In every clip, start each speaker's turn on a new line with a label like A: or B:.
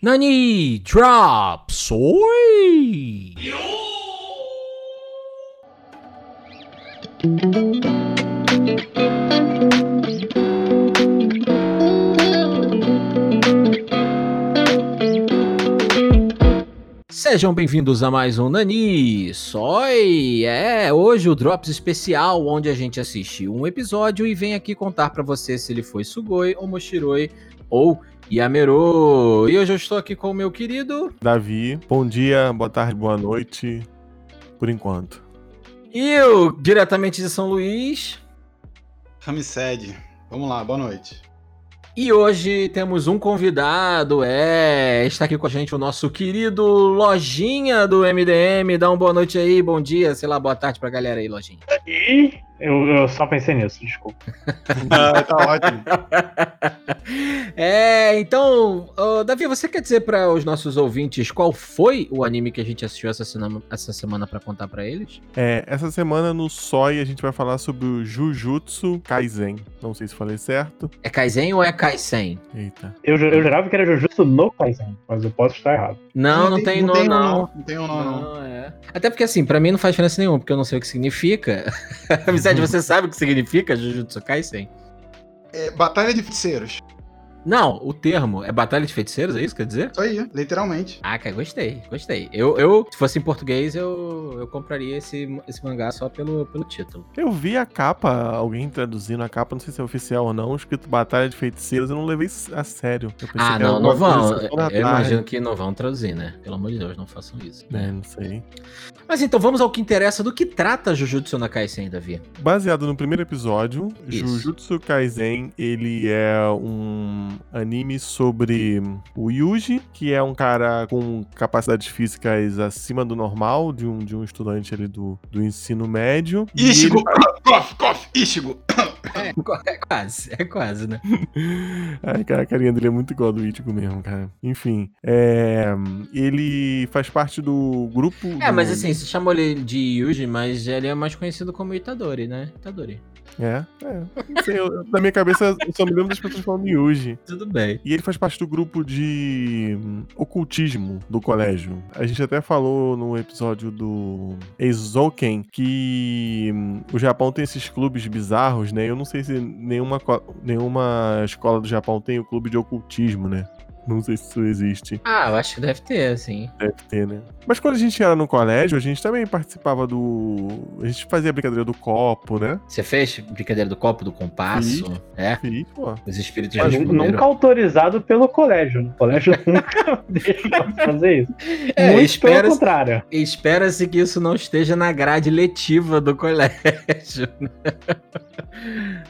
A: Nani drop soy. Sejam bem-vindos a mais um Nani Soy. É, hoje o Drops especial, onde a gente assiste um episódio e vem aqui contar pra você se ele foi Sugoi, ou Moshiroi ou Yamero. E hoje eu estou aqui com o meu querido
B: Davi. Bom dia, boa tarde, boa noite. Por enquanto.
A: E eu, diretamente de São Luís.
C: Ramsed. Vamos lá, boa noite.
A: E hoje temos um convidado, é, está aqui com a gente o nosso querido Lojinha do MDM. Dá uma boa noite aí, bom dia, sei lá, boa tarde pra galera aí, Lojinha.
D: E eu, eu só pensei nisso, desculpa.
C: Ah, tá ótimo.
A: É, então, ô, Davi, você quer dizer para os nossos ouvintes qual foi o anime que a gente assistiu essa semana, essa semana para contar para eles?
B: É, essa semana no SOI a gente vai falar sobre o Jujutsu Kaisen. Não sei se falei certo.
A: É Kaizen ou é Kaisen?
B: Eita.
D: Eu, eu jurava que era Jujutsu no Kaisen, mas eu posso estar errado.
A: Não, não, tem, não,
C: um
A: não.
C: Não tem um não, não.
A: Não, é. Até porque assim, pra mim não faz diferença nenhuma, porque eu não sei o que significa. Você sabe o que significa Jujutsu Kaisen?
C: É, Batalha de Feiticeiros.
A: Não, o termo é Batalha de Feiticeiros, é isso que quer dizer?
C: Isso aí, literalmente.
A: Ah, cara, gostei, gostei. Eu, eu, se fosse em português, eu, eu compraria esse, esse mangá só pelo, pelo título.
B: Eu vi a capa, alguém traduzindo a capa, não sei se é oficial ou não, escrito Batalha de Feiticeiros, eu não levei a sério. Eu
A: Ah, não, não vão. Eu
B: tarde.
A: imagino que não vão traduzir, né? Pelo amor de Deus, não façam isso.
B: É, não sei.
A: Mas então, vamos ao que interessa do que trata Jujutsu no Kaisen, Davi.
B: Baseado no primeiro episódio,
A: Isso.
B: Jujutsu Kaisen, ele é um anime sobre o Yuji, que é um cara com capacidades físicas acima do normal, de um, de um estudante ali do, do ensino médio.
C: Ishigo!
B: ele-
C: Cof, cof, Ishigo!
A: É, é quase, é quase, né?
B: Ai, cara, a carinha dele é muito igual do Ichigo mesmo, cara. Enfim, é, ele faz parte do grupo...
A: É,
B: do-
A: mas assim, se chamou ele de Yuji, mas ele é mais conhecido como Itadori, né? Itadori.
B: É, é. Sei, eu- na minha cabeça eu só me lembro das pessoas falando Yuji.
A: Tudo bem.
B: E ele faz parte do grupo de hum, ocultismo do colégio. A gente até falou no episódio do Eizouken que hum, o Japão tem esses clubes bizarros, né? Eu não sei se nenhuma, nenhuma escola do Japão tem o clube de ocultismo, né? Não sei se isso existe.
A: Ah, eu acho que deve ter, assim.
B: Deve ter, né? Mas quando a gente era no colégio, a gente também participava do. A gente fazia a brincadeira do copo, né?
A: Você fez brincadeira do copo, do compasso? É?
B: Fiz, pô.
A: Os espíritos
D: Mas nunca autorizado pelo colégio. O colégio nunca deixa eu fazer isso.
A: É,
D: Muito
A: espera-
D: pelo contrário.
A: Espera-se que isso não esteja na grade letiva do colégio.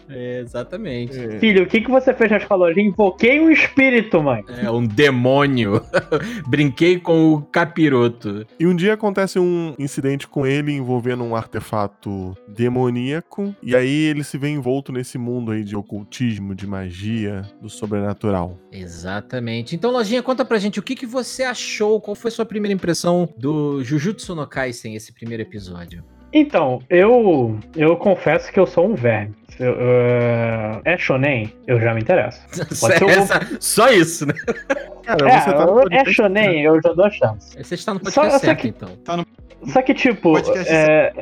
A: É, exatamente.
B: É.
D: Filho, o que, que você fez na escola hoje? Invoquei um espírito, mãe.
A: É um demônio. Brinquei com o capiroto.
B: E um dia acontece um incidente com ele envolvendo um artefato demoníaco. E aí ele se vê envolto nesse mundo aí de ocultismo, de magia, do sobrenatural.
A: Exatamente. Então, Lojinha, conta pra gente o que, que você achou, qual foi a sua primeira impressão do Jujutsu no Kaisen, esse primeiro episódio?
D: Então, eu eu confesso que eu sou um verme. Eu- eu- é shonen? Eu já me interesso. ser um-
A: Essa- só isso, né?
B: Cara,
D: É,
B: você tá no
D: eu- é shonen, eu já dou a chance.
A: Você está no
D: Só-
A: podcast
D: só
A: certo,
D: que-
A: então.
D: Só que, tipo,
C: Podcast
D: é,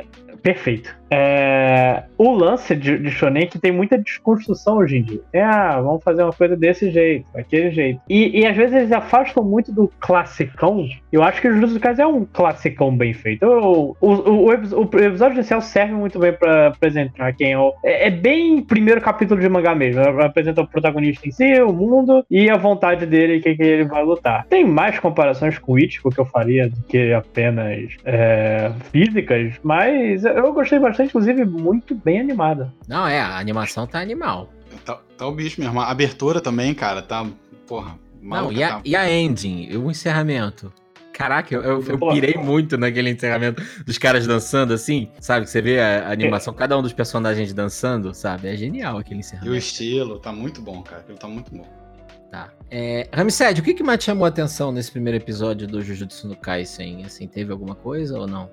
D: perfeito. É, o lance de, de Shonen é que tem muita desconstrução hoje em dia. É, ah, vamos fazer uma coisa desse jeito, daquele jeito. E, e às vezes eles afastam muito do classicão. Eu acho que o Jujutsu Kaisen é um classicão bem feito. O, o, o, o epi- o episódio inicial serve muito bem pra apresentar quem é o. É, é bem primeiro capítulo de mangá mesmo. Apresenta o protagonista em si, o mundo e a vontade dele que, que ele vai lutar. Tem mais comparações com o Ichigo que eu faria do que apenas é, físicas, mas eu gostei bastante, inclusive, muito bem animada.
A: Não, é, a animação tá animal.
C: Tá, tá o bicho mesmo. A abertura também, cara, tá. Porra.
A: Não,
C: maluca,
A: e a,
C: tá.
A: e a ending, o encerramento. Caraca, eu, eu, eu pirei muito naquele encerramento dos caras dançando assim, sabe? Que você vê a, animação, cada um dos personagens dançando, sabe? É genial aquele
C: E o
A: encerramento.
C: estilo, tá muito bom, cara. Ele tá muito bom.
A: Tá. É, Ramsed, o que, que mais chamou a atenção nesse primeiro episódio do Jujutsu no Kaisen? Assim, teve alguma coisa ou não?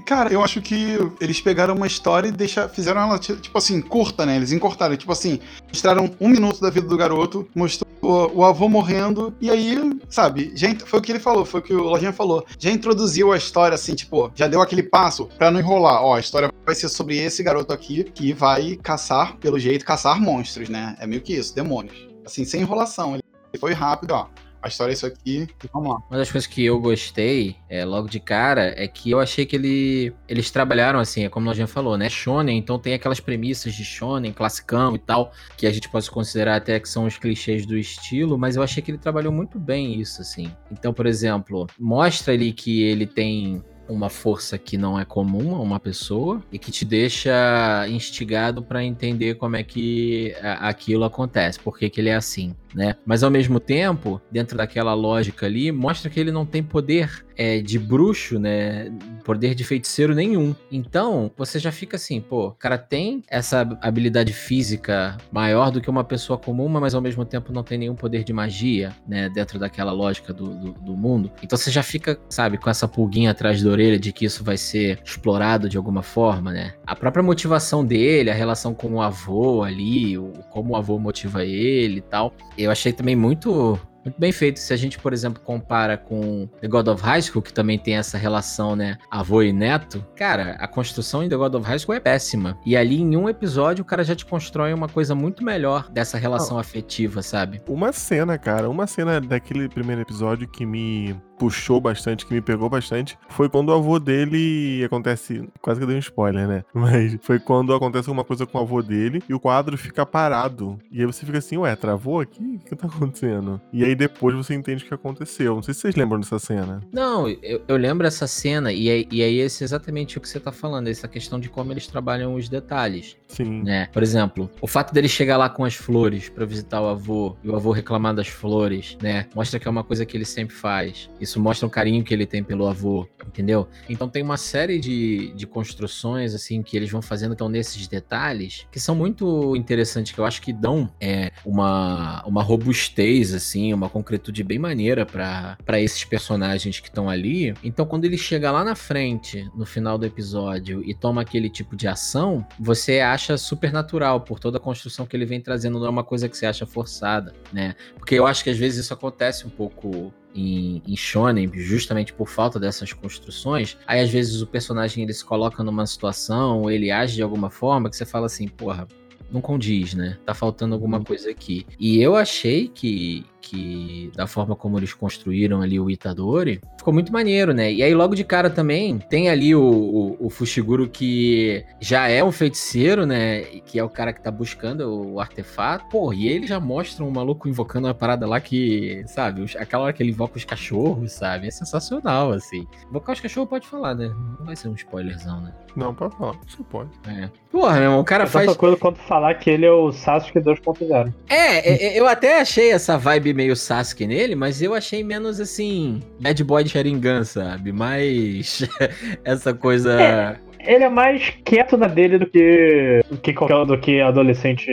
C: Cara, eu acho que eles pegaram uma história e deixa, fizeram ela, ti- tipo assim, curta, né? Eles encortaram. Tipo assim, mostraram um minuto da vida do garoto, mostrou o, o, avô morrendo, e aí, sabe, já, foi o que ele falou, foi o que o Lojinha falou. Já introduziu a história, assim, tipo, já deu aquele passo pra não enrolar. Ó, a história vai ser sobre esse garoto aqui que vai caçar, pelo jeito, caçar monstros, né? É meio que isso, demônios. Assim, sem enrolação. Ele foi rápido, ó a história é isso aqui, vamos lá.
A: Uma das coisas que eu gostei, é, logo de cara, é que eu achei que ele, eles trabalharam assim, é como nós já falou, né? Shonen, então tem aquelas premissas de shonen, classicão e tal, que a gente pode considerar até que são os clichês do estilo, mas eu achei que ele trabalhou muito bem isso, assim. Então, por exemplo, mostra ali que ele tem uma força que não é comum a uma pessoa e que te deixa instigado para entender como é que aquilo acontece, por que, que ele é assim né? Mas ao mesmo tempo, dentro daquela lógica ali, mostra que ele não tem poder é, de bruxo, né? Poder de feiticeiro nenhum. Então, você já fica assim, pô, o cara tem essa habilidade física maior do que uma pessoa comum, mas ao mesmo tempo não tem nenhum poder de magia, né? Dentro daquela lógica do, do, do mundo. Então você já fica, sabe, com essa pulguinha atrás da orelha de que isso vai ser explorado de alguma forma, né? A própria motivação dele, a relação com o avô ali, o, como o avô motiva ele e tal eu achei também muito muito bem feito. Se a gente, por exemplo, compara com The God of High School, que também tem essa relação, né, avô e neto, cara, a construção em The God of High School é péssima. E ali em um episódio o cara já te constrói uma coisa muito melhor dessa relação oh. afetiva, sabe?
B: Uma cena, cara, uma cena daquele primeiro episódio que me puxou bastante, que me pegou bastante, foi quando o avô dele acontece. Quase que eu dei um spoiler, né? Mas foi quando acontece alguma coisa com o avô dele e o quadro fica parado. E aí você fica assim, ué, travou aqui? O que tá acontecendo? E aí depois você entende o que aconteceu. Não sei se vocês lembram dessa cena.
A: Não, eu, eu lembro essa cena, e, aí, e aí esse é exatamente o que você tá falando, essa questão de como eles trabalham os detalhes.
B: Sim.
A: Né? Por exemplo, o fato dele chegar lá com as flores para visitar o avô e o avô reclamar das flores, né? Mostra que é uma coisa que ele sempre faz. Isso isso mostra o carinho que ele tem pelo avô, entendeu? Então tem uma série de, de construções, assim, que eles vão fazendo, então, nesses detalhes, que são muito interessantes, que eu acho que dão é, uma, uma robustez, assim, uma concretude bem maneira para esses personagens que estão ali. Então, quando ele chega lá na frente, no final do episódio, e toma aquele tipo de ação, você acha super natural, por toda a construção que ele vem trazendo, não é uma coisa que você acha forçada, né? Porque eu acho que às vezes isso acontece um pouco em, em shonen, justamente por falta dessas construções, aí às vezes o personagem ele se coloca numa situação, ele age de alguma forma que você fala assim, porra, não condiz, né? Tá faltando alguma uhum. coisa aqui. E eu achei que, que da forma como eles construíram ali o Itadori, ficou muito maneiro, né? E aí logo de cara também tem ali o, o, o, Fushiguro que já é um feiticeiro, né? Que é o cara que tá buscando o artefato. Pô, e ele já mostra um maluco invocando uma parada lá que, sabe, aquela hora que ele invoca os cachorros, sabe? É sensacional, assim. Invocar os cachorros pode falar, né? Não vai ser um spoilerzão, né?
B: Não, pode falar, você pode.
A: É. Porra, meu irmão, o cara
D: é
A: faz.
D: coisa quanto falar que ele é o Sasuke 2.0.
A: É, é, eu até achei essa vibe meio Sasuke nele, mas eu achei menos assim. Bad Boy de Sharingan, sabe? Mais. essa coisa.
D: É ele é mais quieto na dele do que do que qualquer do que adolescente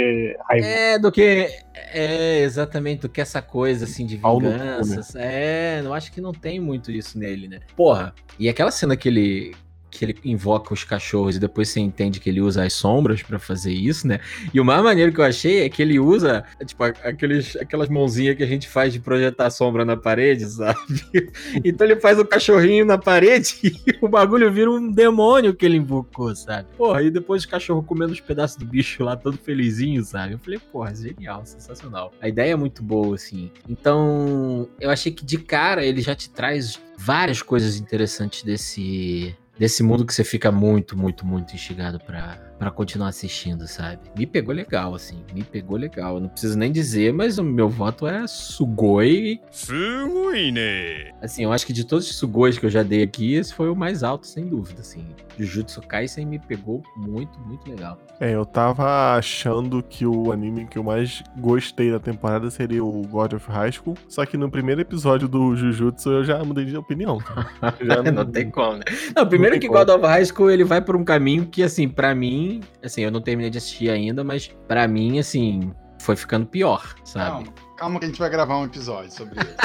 A: raiva. É, do que é exatamente do que essa coisa assim de vingança. É, eu acho que não tem muito isso nele, né? Porra, e aquela cena que ele que ele invoca os cachorros e depois você entende que ele usa as sombras para fazer isso, né? E o mais maneiro que eu achei é que ele usa, tipo, aqueles, aquelas mãozinhas que a gente faz de projetar sombra na parede, sabe? Então ele faz o cachorrinho na parede e o bagulho vira um demônio que ele invocou, sabe? Porra, e depois o cachorro comendo os pedaços do bicho lá, todo felizinho, sabe? Eu falei, porra, genial, sensacional. A ideia é muito boa, assim. Então, eu achei que de cara ele já te traz várias coisas interessantes desse desse mundo que você fica muito, muito, muito instigado pra, para continuar assistindo, sabe? Me pegou legal, assim. Me pegou legal. Eu não preciso nem dizer, mas o meu voto é Sugoi. Sugoi, né? Assim, eu acho que de todos os Sugois que eu já dei aqui, esse foi o mais alto, sem dúvida, assim. Jujutsu Kaisen me pegou muito, muito legal.
B: É, eu tava achando que o anime que eu mais gostei da temporada seria o God of High School, só que no primeiro episódio do Jujutsu eu já mudei de opinião.
A: Já não... não tem como, né? Não, primeiro não que. God of High School ele vai por um caminho que, assim, para mim, assim, eu não terminei de assistir ainda, mas para mim, assim, foi ficando pior, sabe?
C: Calma, calma que a gente vai gravar um episódio sobre isso.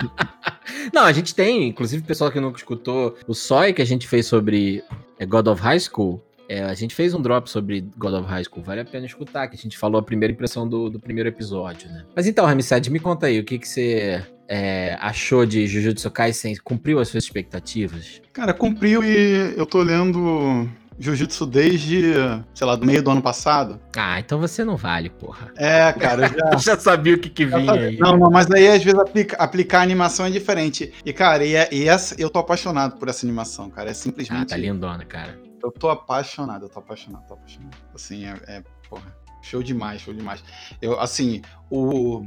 A: não, a gente tem, inclusive o pessoal que nunca escutou o Soi que a gente fez sobre é, God of High School, É, a gente fez um drop sobre God of High School, vale a pena escutar, que a gente falou a primeira impressão do, do primeiro episódio, né? Mas então, Ramsed, me conta aí, o que, que você é, achou de Jujutsu Kaisen? Cumpriu as suas expectativas?
C: Cara, cumpriu e eu tô lendo Jiu-Jitsu desde, sei lá, do meio do ano passado.
A: Ah, então você não vale, porra.
C: É, cara, eu já.
A: Já sabia o que, que vinha aí.
C: Não, não, mas aí às vezes aplica, aplicar a animação é diferente. E, cara, e, e essa, eu tô apaixonado por essa animação, cara. É
A: Ah,
C: simplesmente.
A: tá lindona, cara
C: eu tô apaixonado, eu tô apaixonado, tô apaixonado. Assim, é, é porra, show demais, show demais. Eu, assim, o,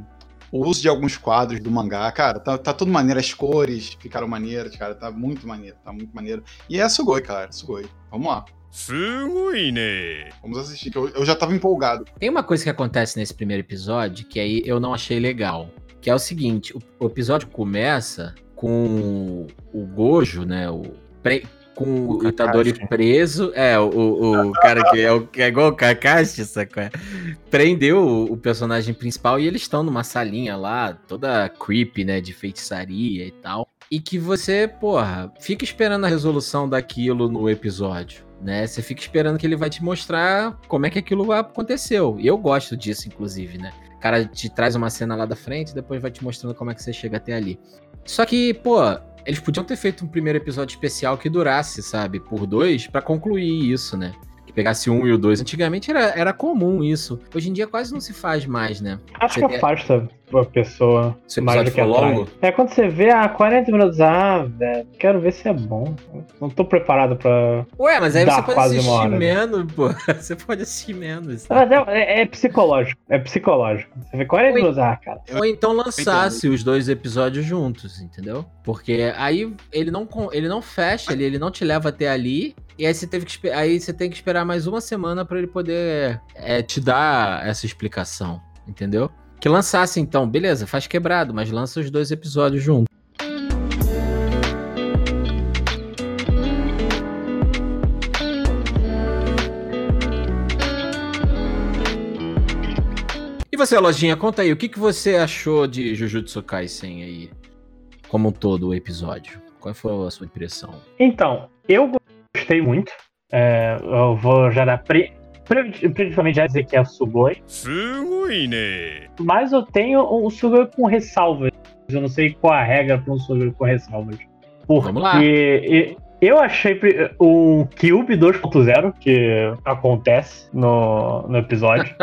C: o uso de alguns quadros do mangá, cara, tá, tá tudo maneiro, as cores ficaram maneiras, cara, tá muito maneiro, tá muito maneiro. E é Sugoi, cara, Sugoi. Vamos lá.
E: Sugoi, né?
C: Vamos assistir, que eu, eu já tava empolgado.
A: Tem uma coisa que acontece nesse primeiro episódio que aí eu não achei legal. Que é o seguinte, o, episódio começa com o Gojo, né? O pre com o,
B: O
A: Itadori
B: Kakashi.
A: preso. É, o, o, o cara que é, o, que é igual o Kakashi, sacou? Prendeu o, o personagem principal e eles estão numa salinha lá, toda creepy, né? De feitiçaria e tal. E que você, porra, fica esperando a resolução daquilo no episódio. Né? Você fica esperando que ele vai te mostrar como é que aquilo aconteceu. E eu gosto disso, inclusive, né? O cara te traz uma cena lá da frente e depois vai te mostrando como é que você chega até ali. Só que, pô, eles podiam ter feito um primeiro episódio especial que durasse, sabe, por dois, pra concluir isso, né? Pegasse um e o dois. Antigamente era, era comum isso. Hoje em dia quase não se faz mais, né?
D: Acho
A: Você
D: que afasta a pessoa
A: Se o
D: mais
A: episódio
D: do que
A: longo.
D: É quando você vê, ah, 40 minutos, ah, velho, quero ver se é bom. Não tô preparado pra.
A: Ué, mas aí você pode assistir
D: hora, né?
A: menos, pô. Você pode assistir menos.
D: Mas é, é- é psicológico. É psicológico. Você vê 40
A: Oi.
D: minutos, ah, cara.
A: Ou então lançasse os dois episódios juntos, entendeu? Porque aí ele não, ele não fecha, ele, ele não te leva até ali. E aí você, teve que, aí você tem que esperar mais uma semana pra ele poder é, te dar essa explicação, entendeu? Que lançasse então, beleza, faz quebrado, mas lança os dois episódios juntos. E você, Lojinha, conta aí, o que, que você achou de Jujutsu Kaisen aí? Como um todo, o episódio. Qual foi a sua impressão?
D: Então, eu gostei muito. É, eu vou já dar pre... Principalmente já dizer que é o Sugoi.
E: Sugoi, né?
D: Mas eu tenho um Sugoi com ressalvas. Eu não sei qual a regra para um Sugoi com ressalvas. Porque eu achei o Cube 2.0 que acontece no, no episódio.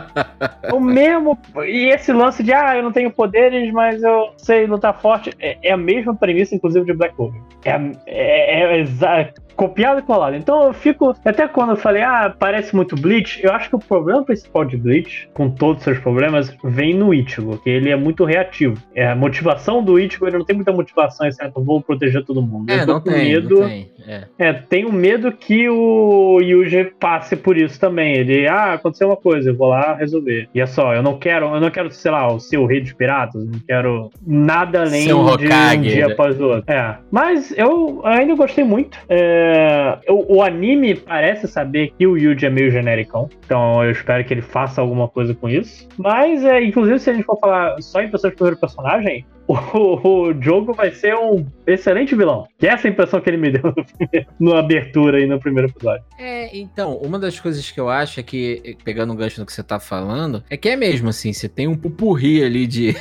D: o mesmo. E esse lance de, ah, eu não tenho poderes, mas eu sei lutar forte. É, é a mesma premissa, inclusive, de Black Clover. É, é, é copiado e colado. Então eu fico. Até quando eu falei, ah, parece muito Bleach, eu acho que o problema principal de Bleach, com todos os seus problemas, vem no Ichigo, que ele é muito reativo. É, a motivação do Ichigo, ele não tem muita motivação, exceto vou proteger todo mundo.
A: É,
D: eu tô
A: não
D: com
A: tem,
D: medo.
A: Não tem. É.
D: É, tenho medo que o Yuji passe por isso também. Ele, ah, aconteceu uma coisa, eu vou lá resolver. E é só, eu não quero, eu não quero, sei lá, ser o rei dos piratas, eu não quero nada além
A: um
D: de um
A: Hokage,
D: dia
A: né?
D: após o outro. É. Mas eu ainda gostei muito. É, o, o anime parece saber que o Yuji é meio genericão. Então eu espero que ele faça alguma coisa com isso. Mas, é, inclusive, se a gente for falar só em pessoas primeiro personagem, o, o jogo vai ser um excelente vilão. Que é essa impressão que ele me deu na abertura e no primeiro episódio.
A: É, então, uma das coisas que eu acho é que, pegando o gancho no que você tá falando, é que é mesmo assim, você tem um pupurri ali de,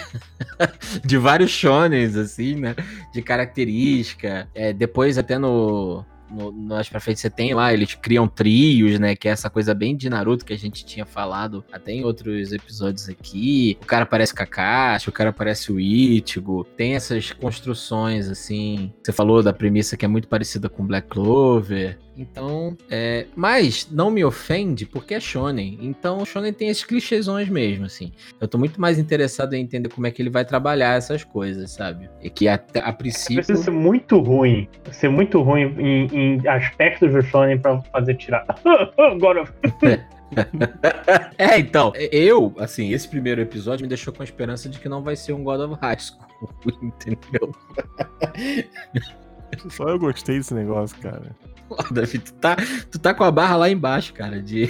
A: de vários shonens, assim, né? De característica. É, depois, até no. No, mais pra frente você tem lá, eles criam trios, né? Que é essa coisa bem de Naruto que a gente tinha falado até em outros episódios aqui. O cara parece Kakashi, o cara parece o Ichigo. Tem essas construções, assim. Você falou da premissa que é muito parecida com Black Clover. Então, é. Mas não me ofende porque é Shonen. Então, o Shonen tem esses clichêsões mesmo, assim. Eu tô muito mais interessado em entender como é que ele vai trabalhar essas coisas, sabe? E que a, a princípio.
D: Precisa ser muito ruim. Ser muito ruim em, em aspectos do Shonen pra fazer tirar. Agora.
A: É, então, eu, assim, esse primeiro episódio me deixou com a esperança de que não vai ser um God of High School, entendeu?
B: Só eu gostei desse negócio, cara.
A: Davi, tu tá, tu tá com a barra lá embaixo, cara, de,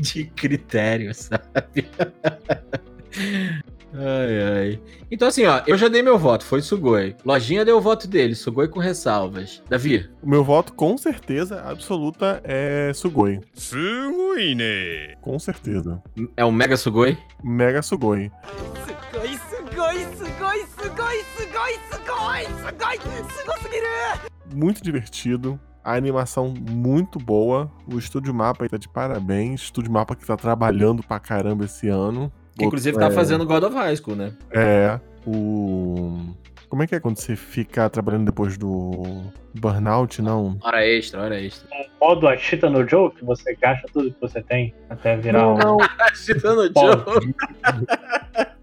A: de critério, sabe? Ai, ai. Então, assim, ó, eu já dei meu voto, foi Sugoi. Lojinha deu o voto dele, Sugoi com ressalvas. Davi?
B: O meu voto, com certeza, absoluta, é Sugoi.
E: Sugoi, né?
B: Com certeza.
A: É um Mega Sugoi?
B: Mega Sugoi.
F: Sugoi, Sugoi, Sugoi, Sugoi, Sugoi, Sugoi, Sugoi, Sugoi, Sugoi,
B: Muito divertido. A animação muito boa. O Estúdio Mapa tá de parabéns. Estúdio Mapa que tá trabalhando pra caramba esse ano.
A: Que inclusive tá
B: É,
A: fazendo God of High School, né?
B: É. O. Como é que é quando você fica trabalhando depois do burnout, não?
A: Hora extra, hora extra.
D: Modo Ashita no Joe, que você gasta tudo que você tem até virar um.
B: Não,
A: Agitando o
D: Pode.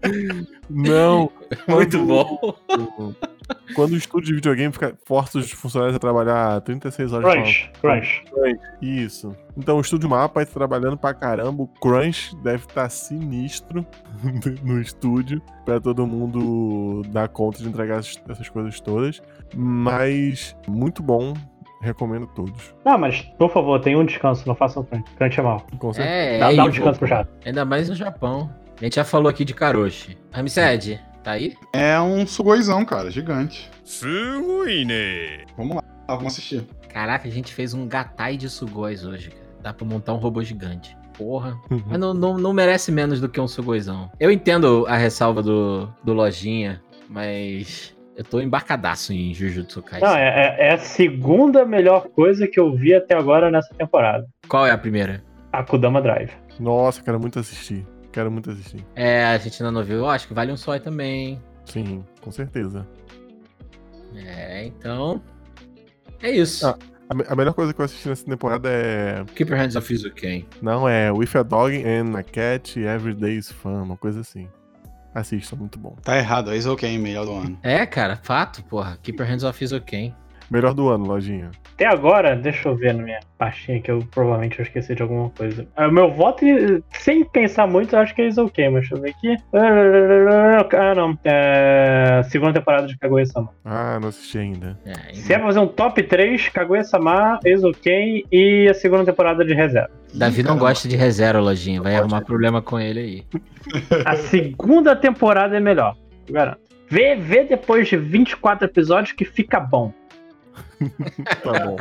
A: Joe.
B: não.
A: Muito bom.
B: Quando o estúdio de videogame fica força os funcionários a trabalhar 36 horas por
D: Crunch, Crunch.
B: Isso. Então o Estúdio Mapa está trabalhando pra caramba. O Crunch deve estar sinistro no estúdio pra todo mundo dar conta de entregar essas, coisas todas. Mas muito bom. Recomendo todos.
D: Não, mas por favor, tem um descanso, não façam crunch. Crunch é mal.
B: Com certeza.
A: É,
D: Dá,
A: é
D: dá um
A: evil,
D: descanso pro chato.
A: Ainda mais no Japão. A gente já falou aqui de Karoshi. Ramsed, Tá aí?
C: É um sugoizão, cara, gigante.
E: Sugoi.
C: Vamos lá, tá, vamos assistir.
A: Caraca, a gente fez um gatai de sugois hoje, cara. Dá pra montar um robô gigante. Porra.
B: Uhum.
A: Mas não, não, não merece menos do que um sugoizão. Eu entendo a ressalva do, do Lojinha, mas eu tô embarcadaço em Jujutsu Kaisen.
D: Não, é, é, é, a segunda melhor coisa que eu vi até agora nessa temporada.
A: Qual é a primeira?
D: Akudama Drive.
B: Nossa, quero muito assistir. Quero muito assistir.
A: É, a gente ainda não viu. Eu acho que vale um só também.
B: Sim, com certeza.
A: É, então. É isso.
B: Ah. A, a melhor coisa que eu assisti nessa temporada é.
A: Keep your hands off Izuken.
B: Não, é With a Dog and a Cat Every Day is Fun, uma coisa assim. Assista, muito bom.
C: Tá errado, é Isoken, melhor do ano.
A: É, cara, fato, porra. Keep your hands off Izuken.
B: Melhor do ano, lojinha.
D: Até agora, deixa eu ver na minha pastinha que eu provavelmente eu esqueci de alguma coisa. Ah, O meu voto, sem pensar muito, eu acho que é ok, mas deixa eu ver aqui. Ah, não. É... Segunda temporada de Kaguya-sama.
B: Ah, não assisti ainda.
A: É,
D: Se é pra fazer um top 3, Kaguya-sama, Eizouken e a segunda temporada de reserva.
A: Davi não
C: Caramba.
A: gosta de reserva, Lojinha. Vai arrumar problema com ele aí.
D: A segunda temporada é melhor, eu garanto. Vê, vê depois de 24 episódios que fica bom.
B: Tá bom.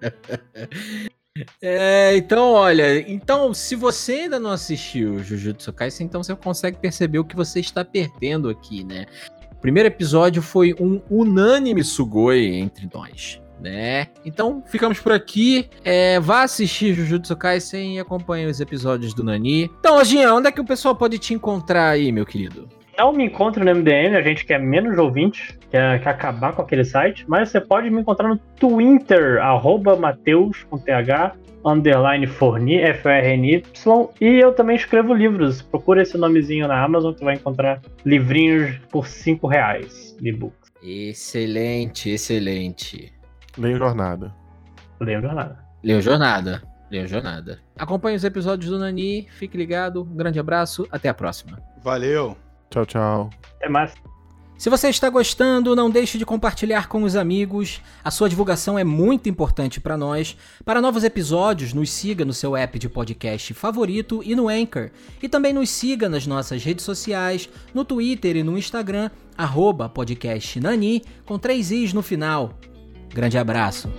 A: É, então, olha, então, se você ainda não assistiu Jujutsu Kaisen, então você consegue perceber o que você está perdendo aqui, né? O primeiro episódio foi um unânime sugoi entre nós, né? Então, ficamos por aqui. É, vá assistir Jujutsu Kaisen e acompanhe os episódios do Nani. Então, Lojinha, onde é que o pessoal pode te encontrar aí, meu querido?
D: Não me encontre no MDM, a gente quer menos ouvintes, quer, quer acabar com aquele site, mas você pode me encontrar no Twitter, arroba Mateus, com TH, underline Forni, F-R-N-Y, e eu também escrevo livros. Procura esse nomezinho na Amazon que vai encontrar livrinhos por 5 reais de books.
A: Excelente, excelente.
B: Leia Jornada.
D: Lembra nada.
A: Leu Jornada. Leu Jornada. Acompanhe os episódios do Nani, fique ligado, um grande abraço, até a próxima.
C: Valeu.
B: Tchau, tchau.
D: Até mais.
A: Se você está gostando, não deixe de compartilhar com os amigos. A sua divulgação é muito importante para nós. Para novos episódios, nos siga no seu app de podcast favorito e no Anchor. E também nos siga nas nossas redes sociais, no Twitter e no Instagram, arroba podcast Nani, com três i's no final. Grande abraço.